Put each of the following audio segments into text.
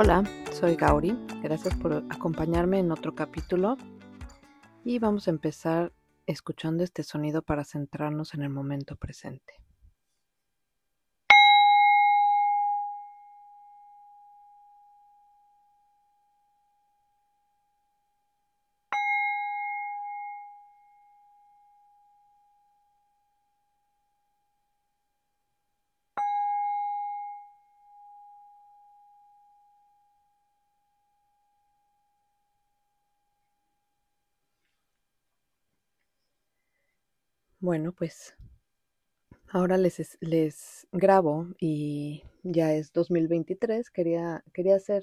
Hola, soy Gauri. Gracias por acompañarme en otro capítulo. Y vamos a empezar escuchando este sonido para centrarnos en el momento presente. Bueno, pues ahora les, les grabo y ya es 2023. Quería, quería hacer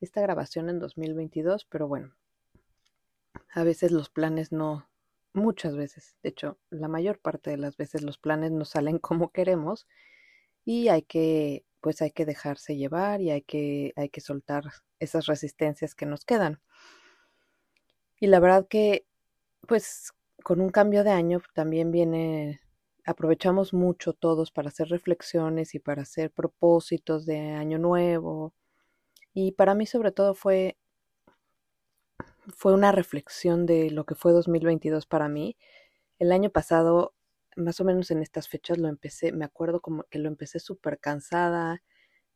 esta grabación en 2022, pero bueno, a veces los planes no, muchas veces, de hecho, la mayor parte de las veces los planes no salen como queremos y hay que, pues hay que dejarse llevar y hay que, hay que soltar esas resistencias que nos quedan. Y la verdad que, pues con un cambio de año también viene, aprovechamos mucho todos para hacer reflexiones y para hacer propósitos de año nuevo. Y para mí sobre todo fue, fue una reflexión de lo que fue 2022 para mí. El año pasado, más o menos en estas fechas, lo empecé, me acuerdo como que lo empecé súper cansada,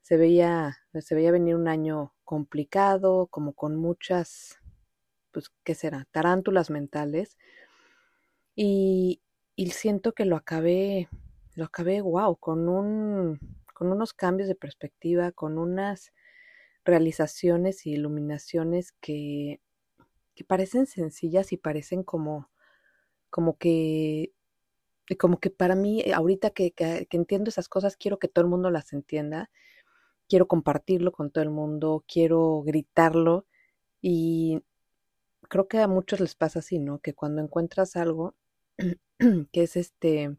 se veía, se veía venir un año complicado, como con muchas, pues, ¿qué será? Tarántulas mentales y, siento que lo acabé, lo acabé, wow, con, un, con unos cambios de perspectiva, con unas realizaciones y iluminaciones que, que parecen sencillas y parecen como, como que como que para mí, eh, ahorita que, que, entiendo esas cosas, quiero que todo el mundo las entienda, quiero compartirlo con todo el mundo, quiero gritarlo y creo que a muchos les pasa así, ¿no? Que cuando encuentras algo que es este,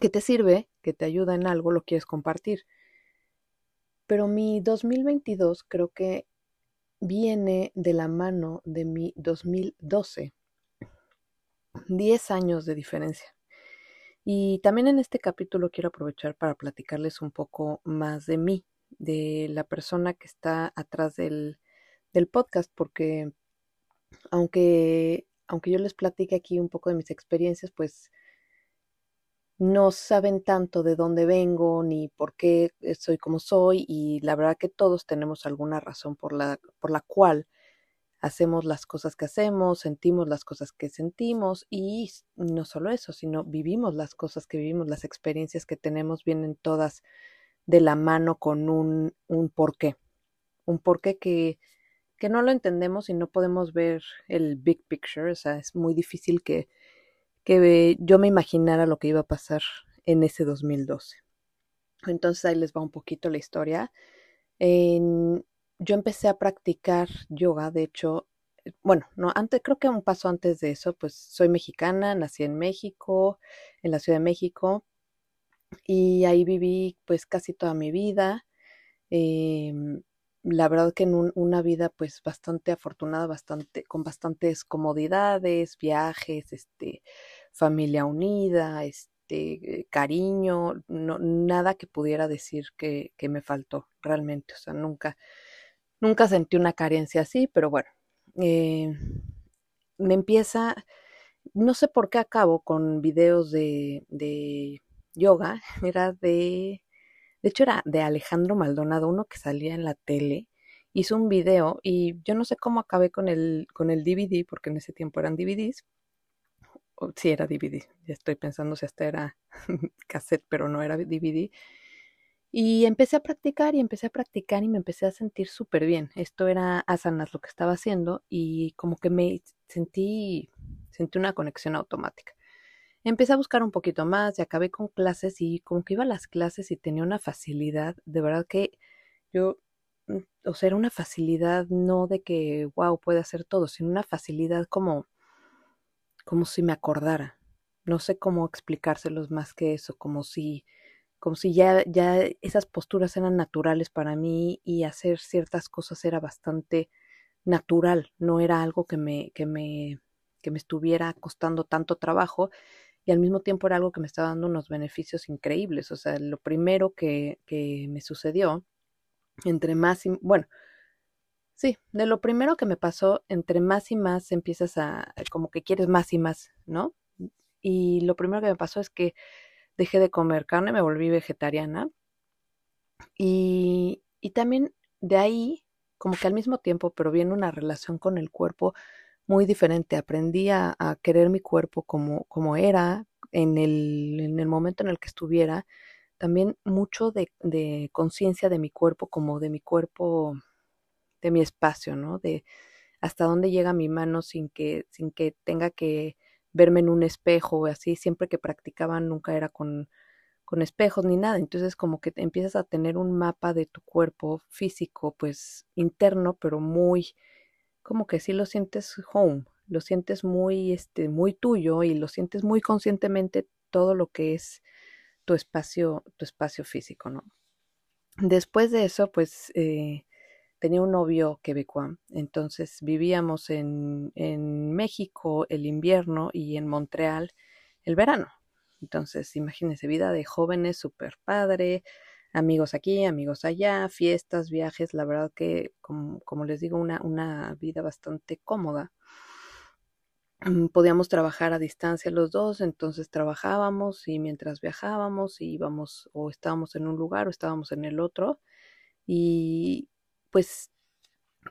que te sirve, que te ayuda en algo, lo quieres compartir. Pero mi 2022 creo que viene de la mano de mi 2012. 10 años de diferencia. Y también en este capítulo quiero aprovechar para platicarles un poco más de mí, de la persona que está atrás del, del podcast, porque aunque aunque yo les platique aquí un poco de mis experiencias, pues no saben tanto de dónde vengo ni por qué soy como soy y la verdad que todos tenemos alguna razón por la, por la cual hacemos las cosas que hacemos, sentimos las cosas que sentimos y no solo eso, sino vivimos las cosas que vivimos, las experiencias que tenemos vienen todas de la mano con un, un porqué, un porqué que que no lo entendemos y no podemos ver el big picture, o sea, es muy difícil que, que yo me imaginara lo que iba a pasar en ese 2012. Entonces ahí les va un poquito la historia. yo empecé a practicar yoga, de hecho, bueno, no, antes, creo que un paso antes de eso, pues soy mexicana, nací en México, en la Ciudad de México, y ahí viví pues casi toda mi vida. Em, la verdad que en una vida pues bastante afortunada, bastante, con bastantes comodidades, viajes, este, familia unida, este, cariño, no, nada que pudiera decir que, que, me faltó realmente, o sea, nunca, nunca sentí una carencia así, pero bueno, eh, me empieza, no sé por qué acabo con videos de, de yoga, era de de hecho, era de Alejandro Maldonado, uno que salía en la tele. Hizo un video y yo no sé cómo acabé con el, con el DVD, porque en ese tiempo eran DVDs. O, sí, era DVD. Ya estoy pensando si hasta era cassette, pero no era DVD. Y empecé a practicar y empecé a practicar y me empecé a sentir súper bien. Esto era asanas lo que estaba haciendo y como que me sentí, sentí una conexión automática empecé a buscar un poquito más y acabé con clases y como que iba a las clases y tenía una facilidad, de verdad que yo, mm, o sea, era una facilidad no de que, wow, puede hacer todo, sino una facilidad como, como si me acordara. No sé cómo explicárselos más que eso, como si, como si ya, ya esas posturas eran naturales para mí y hacer ciertas cosas era bastante natural, no era algo que me, que me, que me estuviera costando tanto trabajo y al mismo tiempo era algo que me estaba dando unos beneficios increíbles. O sea, lo primero que, que me sucedió entre más, y, bueno, sí, de lo primero que me pasó, entre más y más empiezas a, como que quieres más y más, ¿no? Y lo primero que me pasó es que dejé de comer carne, me volví vegetariana. Y, y también de ahí, como que al mismo tiempo, pero viene una relación con el cuerpo muy diferente. Aprendí a, querer mi cuerpo como, como era en el, en el momento en el que estuviera. También mucho de, de conciencia de mi cuerpo, como de mi cuerpo, de mi espacio, ¿no? De hasta dónde llega mi mano sin que, sin que tenga que verme en un espejo o así. Siempre que practicaba nunca era con, con espejos ni nada. Entonces como que empiezas a tener un mapa de tu cuerpo físico, pues interno, pero muy como que sí lo sientes home, lo sientes muy, este, muy tuyo y lo sientes muy conscientemente todo lo que es tu espacio, tu espacio físico, ¿no? Después de eso, pues eh, tenía un novio quebecois, entonces vivíamos en, en México el invierno y en Montreal el verano. Entonces, imagínense, vida de jóvenes, súper padre, amigos aquí, amigos allá, fiestas, viajes, la verdad que, como, les digo, una, una vida bastante cómoda. Mm, podíamos trabajar a distancia los dos, entonces trabajábamos y mientras viajábamos íbamos o estábamos en un lugar o estábamos en el otro y pues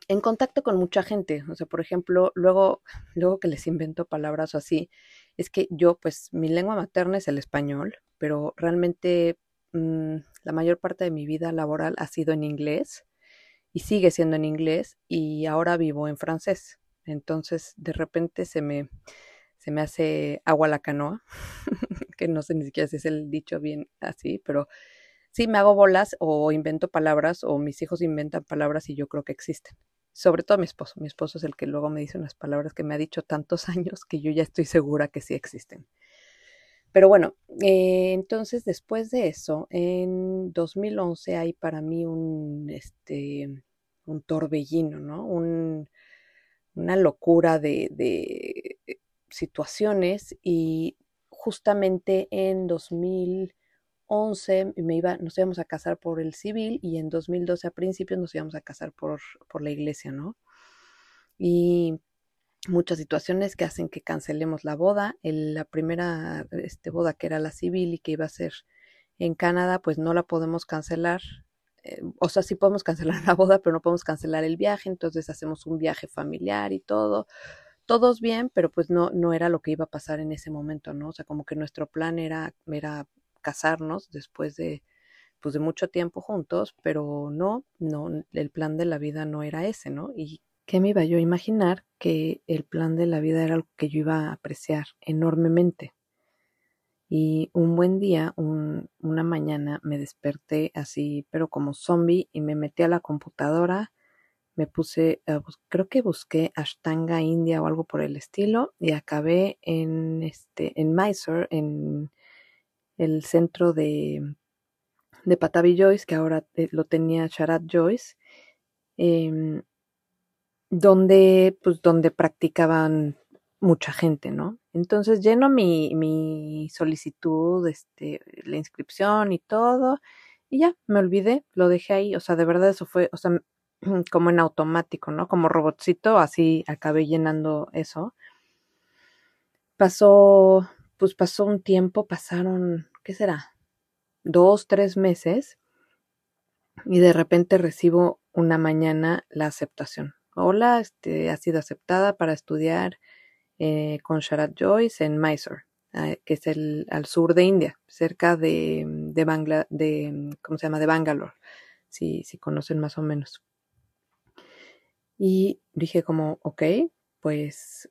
en contacto con mucha gente, o sea, por ejemplo, luego, luego que les invento palabras o así, es que yo, pues, mi lengua materna es el español, pero realmente Mm, la mayor parte de mi vida laboral ha sido en inglés y sigue siendo en inglés y ahora vivo en francés. Entonces, de repente se me, se me hace agua la canoa, que no sé ni siquiera si es el dicho bien así, pero sí me hago bolas o invento palabras o mis hijos inventan palabras y yo creo que existen. Sobre todo mi esposo. Mi esposo es el que luego me dice unas palabras que me ha dicho tantos años que yo ya estoy segura que sí existen. Pero bueno, eh, entonces después de eso, en 2011 hay para mí un, este, un torbellino, ¿no? una locura de, de, situaciones y justamente en 2011 me iba, nos íbamos a casar por el civil y en 2012 a principios nos íbamos a casar por, por la iglesia, ¿no? Y muchas situaciones que hacen que cancelemos la boda. la primera este, boda que era la civil y que iba a ser en Canadá, pues no la podemos cancelar. Eh, o sea, sí podemos cancelar la boda, pero no podemos cancelar el viaje. Entonces hacemos un viaje familiar y todo. Todos bien, pero pues no, no era lo que iba a pasar en ese momento, ¿no? O sea, como que nuestro plan era, era casarnos después de, pues de mucho tiempo juntos, pero no, no, el plan de la vida no era ese, ¿no? Y ¿Qué me iba yo a imaginar que el plan de la vida era algo que yo iba a apreciar enormemente? Y un buen día, una mañana, me desperté así, pero como zombie, y me metí a la computadora, me puse, creo que busqué Ashtanga India o algo por el estilo, y acabé en, este, en Mysore, en el centro de, de Patavi Joyce, que ahora eh, lo tenía Sharat Joyce. Em, donde, pues, donde practicaban mucha gente, ¿no? Entonces lleno mi, mi solicitud, este, la inscripción y todo, y ya, me olvidé, lo dejé ahí, o sea, de verdad eso fue, o sea, como en automático, ¿no? Como robotcito, así acabé llenando eso. Pasó, pues pasó un tiempo, pasaron, ¿qué será? Dos, tres meses, y de repente recibo una mañana la aceptación hola, este, ha sido aceptada para estudiar eh, con Sharat Joyce en Mysore, eh, que es el, al sur de India, cerca de, de, Bangla, de ¿cómo se llama? De Bangalore, si, si conocen más o menos. Y dije como, ok, pues,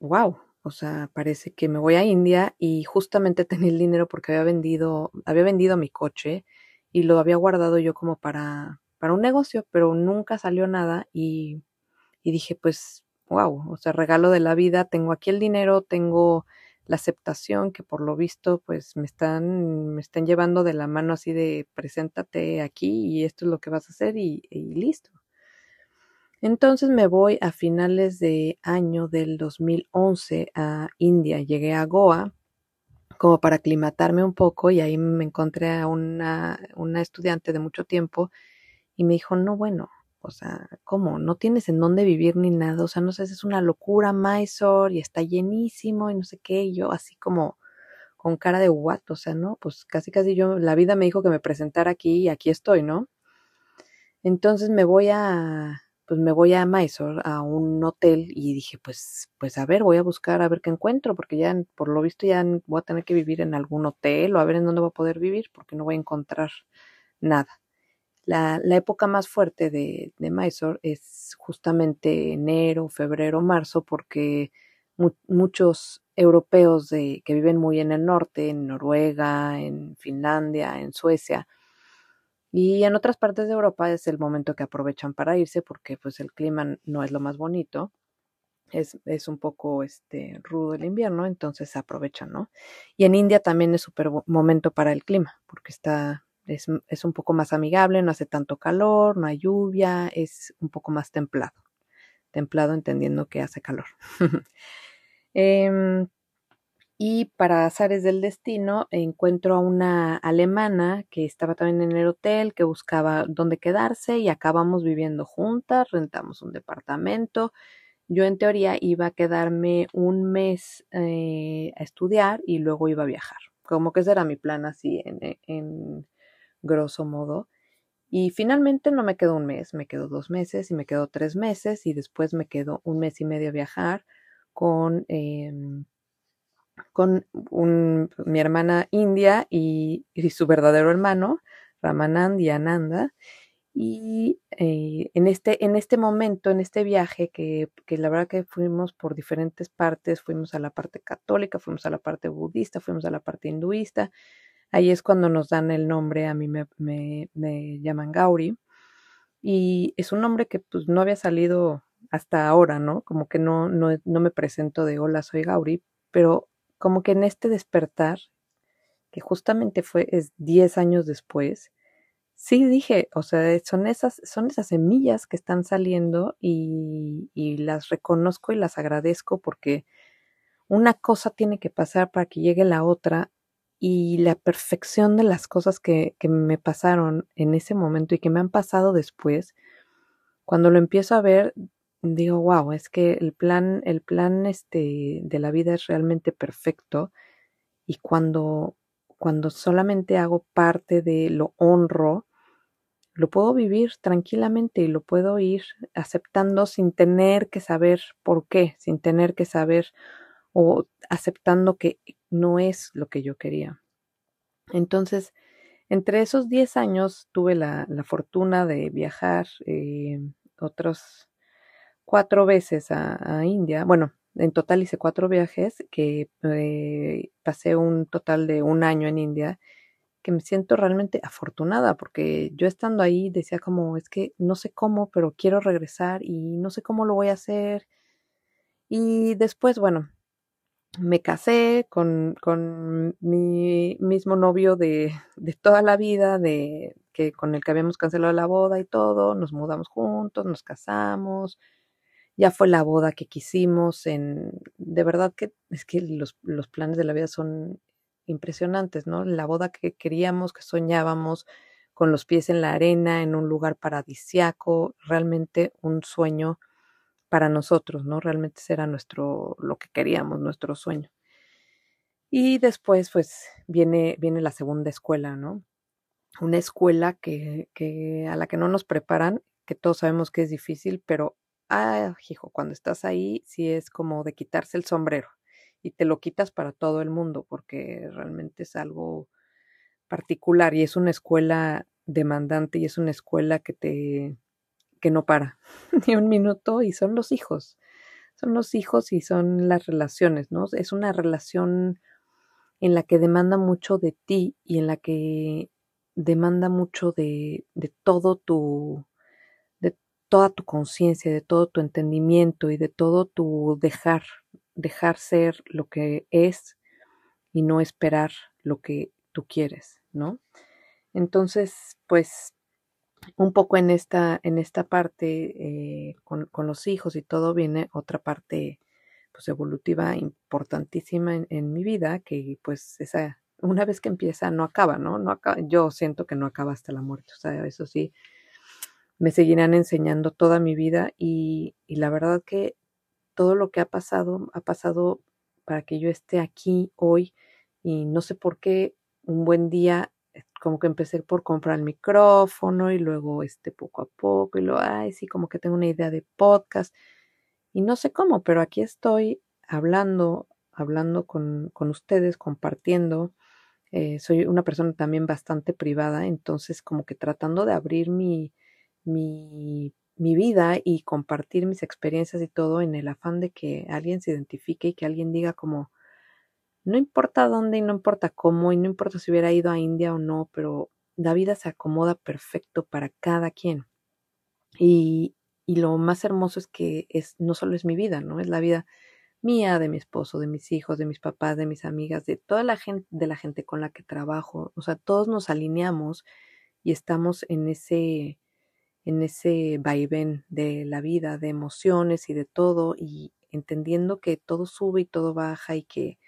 wow, o sea, parece que me voy a India y justamente tenía el dinero porque había vendido, había vendido mi coche y lo había guardado yo como para, para un negocio, pero nunca salió nada y y dije, pues, wow, o sea, regalo de la vida, tengo aquí el dinero, tengo la aceptación que por lo visto pues me están me están llevando de la mano así de preséntate aquí y esto es lo que vas a hacer y, y listo. Entonces me voy a finales de año del 2011 a India, llegué a Goa como para aclimatarme un poco y ahí me encontré a una, una estudiante de mucho tiempo y me dijo, no, bueno, o sea, ¿cómo? No tienes en dónde vivir ni nada, o sea, no sé, es una locura Mysore y está llenísimo y no sé qué, y yo así como con cara de what, o sea, ¿no? Pues casi casi yo, la vida me dijo que me presentara aquí y aquí estoy, ¿no? Entonces me voy a, pues me voy a Mysore, a un hotel y dije, pues, pues a ver, voy a buscar a ver qué encuentro, porque ya por lo visto ya voy a tener que vivir en algún hotel o a ver en dónde voy a poder vivir, porque no voy a encontrar nada. La, la época más fuerte de, de Mysore es justamente enero, febrero, marzo, porque muchos europeos de, que viven muy en el norte, en Noruega, en Finlandia, en Suecia, y en otras partes de Europa es el momento que aprovechan para irse porque pues el clima no es lo más bonito. Es, es un poco este, rudo el invierno, entonces aprovechan, ¿no? Y en India también es súper momento para el clima, porque está, es, es un poco más amigable, no hace tanto calor, no hay lluvia, es un poco más templado. Templado entendiendo que hace calor. eh, y para azares del destino encuentro a una alemana que estaba también en el hotel, que buscaba dónde quedarse y acabamos viviendo juntas, rentamos un departamento. Yo en teoría iba a quedarme un mes eh, a estudiar y luego iba a viajar. Como que ese era mi plan así en grosso modo. Y finalmente no me quedó un mes, me quedó dos meses y me quedó tres meses y después me quedó un mes y medio a viajar con... Eh, con mi hermana India y, su verdadero hermano, Ramanand y Ananda. Y eh, en, este, en este momento, en este viaje, que, que, la verdad que fuimos por diferentes partes, fuimos a la parte católica, fuimos a la parte budista, fuimos a la parte hinduista, ahí es cuando nos dan el nombre, a mí me, me, me llaman Gauri, y es un nombre que pues no había salido hasta ahora, ¿no? Como que no, no, no me presento de hola, soy Gauri, pero como que en este despertar, que justamente fue es 10 años después, sí dije, o sea, son esas, son esas semillas que están saliendo y, y las reconozco y las agradezco porque una cosa tiene que pasar para que llegue la otra y la perfección de las cosas que, que, me pasaron en ese momento y que me han pasado después, cuando lo empiezo a ver, digo, wow, es que el plan, el plan este, de la vida es realmente perfecto y cuando, cuando solamente hago parte de lo honro, lo puedo vivir tranquilamente y lo puedo ir aceptando sin tener que saber por qué, sin tener que saber o aceptando que no es lo que yo quería. Entonces, entre esos 10 años tuve la, la fortuna de viajar eh, otros cuatro veces a, India. Bueno, en total hice cuatro viajes, que eh, pasé un total de un año en India, que me siento realmente afortunada, porque yo estando ahí decía como, es que no sé cómo, pero quiero regresar y no sé cómo lo voy a hacer. Y después, bueno, me casé con, con mi mismo novio de, de toda la vida, de que con el que habíamos cancelado la boda y todo, nos mudamos juntos, nos casamos, ya fue la boda que quisimos, en, de verdad que es que los, los planes de la vida son impresionantes, ¿no? La boda que queríamos, que soñábamos, con los pies en la arena, en un lugar paradisiaco, realmente un sueño para nosotros, ¿no? Realmente era nuestro, lo que queríamos, nuestro sueño. Y después, pues, viene, viene la segunda escuela, ¿no? Una escuela que, que, a la que no nos preparan, que todos sabemos que es difícil, pero ah, hijo, cuando estás ahí sí es como de quitarse el sombrero y te lo quitas para todo el mundo porque realmente es algo particular y es una escuela demandante y es una escuela que te que no para ni un minuto y son los hijos. Son los hijos y son las relaciones, ¿no? Es una relación en la que demanda mucho de ti y en la que demanda mucho de, de todo tu, toda tu conciencia, de todo tu entendimiento y de todo tu dejar, dejar ser lo que es y no esperar lo que tú quieres, ¿no? Entonces, pues un poco en esta, en esta parte eh, con, con, los hijos y todo viene otra parte pues evolutiva importantísima en, mi vida que pues esa una vez que empieza no acaba, ¿no? no yo siento que no acaba hasta la muerte, o sea, eso sí, me seguirán enseñando toda mi vida y, y la verdad que todo lo que ha pasado ha pasado para que yo esté aquí hoy y no sé por qué un buen día como que empecé por comprar el micrófono y luego este poco a poco y luego, ay, sí, como que tengo una idea de podcast y no sé cómo, pero aquí estoy hablando, hablando con, con ustedes, compartiendo. Eh, soy una persona también bastante privada, entonces como que tratando de abrir mi, mi, mi vida y compartir mis experiencias y todo en el afán de que alguien se identifique y que alguien diga como, no importa dónde y no importa cómo y no importa si hubiera ido a India o no, pero la vida se acomoda perfecto para cada quien. Y, y lo más hermoso es que es, no solo es mi vida, ¿no? Es la vida mía, de mi esposo, de mis hijos, de mis papás, de mis amigas, de toda la gente, de la gente con la que trabajo. O sea, todos nos alineamos y estamos en ese, en ese vaivén de la vida, de emociones y de todo, y entendiendo que todo sube y todo baja y que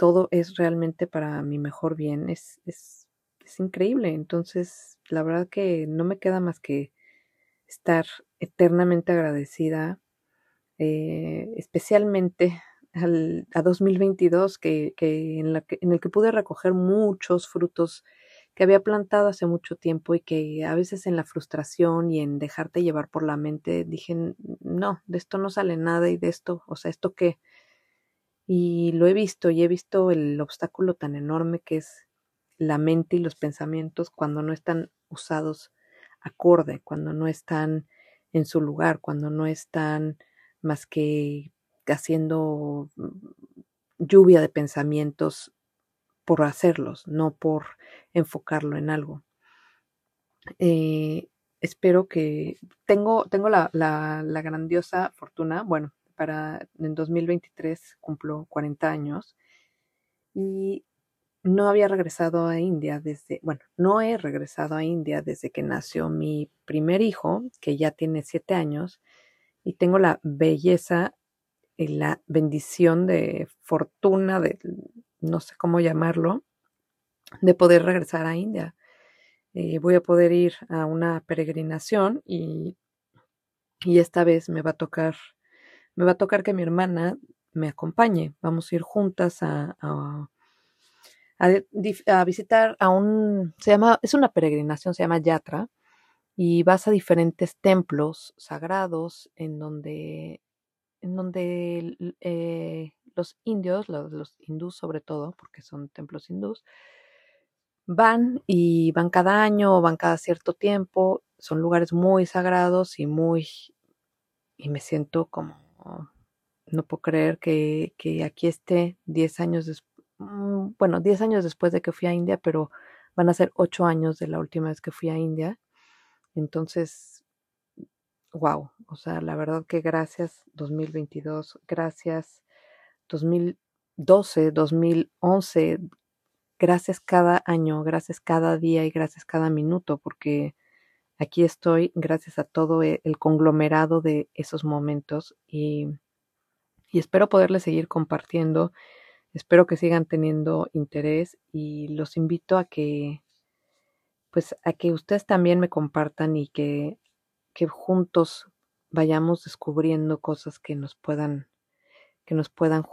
todo es realmente para mi mejor bien, es, es, es increíble. Entonces, la verdad que no me queda más que estar eternamente agradecida, eh, especialmente al, a 2022, que, que, en la que, en el que pude recoger muchos frutos que había plantado hace mucho tiempo y que a veces en la frustración y en dejarte llevar por la mente dije, no, de esto no sale nada y de esto, o sea, ¿esto qué? Y lo he visto y he visto el obstáculo tan enorme que es la mente y los pensamientos cuando no están usados acorde, cuando no están en su lugar, cuando no están más que haciendo mm, lluvia de pensamientos por hacerlos, no por enfocarlo en algo. Eh, espero que tengo, tengo la, la, la, grandiosa fortuna, bueno, para en 2023 cumplo 40 años y no había regresado a India desde, bueno, no he regresado a India desde que nació mi primer hijo, que ya tiene siete años, y tengo la belleza y la bendición de fortuna, de no sé cómo llamarlo, de poder regresar a India. Eh, voy a poder ir a una peregrinación y, y esta vez me va a tocar, me va a tocar que mi hermana me acompañe. Vamos a ir juntas a, a a, visitar a un, se llama, es una peregrinación, se llama Yatra, y vas a diferentes templos sagrados en donde, en donde eh, los indios, los, los hindús sobre todo, porque son templos hindús, van y van cada año van cada cierto tiempo, son lugares muy sagrados y muy, y me siento como, no puedo creer que, que aquí esté 10 años después Mm, bueno, 10 años después de que fui a India, pero van a ser 8 años de la última vez que fui a India. Entonces, wow, o sea, la verdad que gracias 2022, gracias 2012, 2011, gracias cada año, gracias cada día y gracias cada minuto, porque aquí estoy gracias a todo e, el conglomerado de esos momentos y, y espero poderles seguir compartiendo. Espero que sigan teniendo interés y los invito a que pues a que ustedes también me compartan y que, que juntos vayamos descubriendo cosas que nos puedan que nos puedan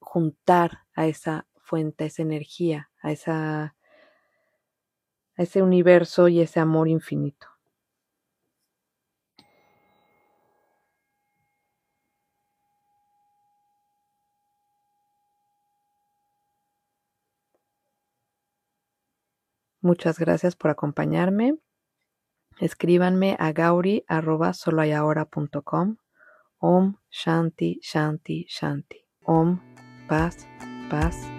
juntar a esa fuente, a esa energía, a esa a ese universo y ese amor infinito. Muchas gracias por acompañarme. Escríbanme a gauri.soloayahora.com. Om Shanti Shanti Shanti. Om Paz Paz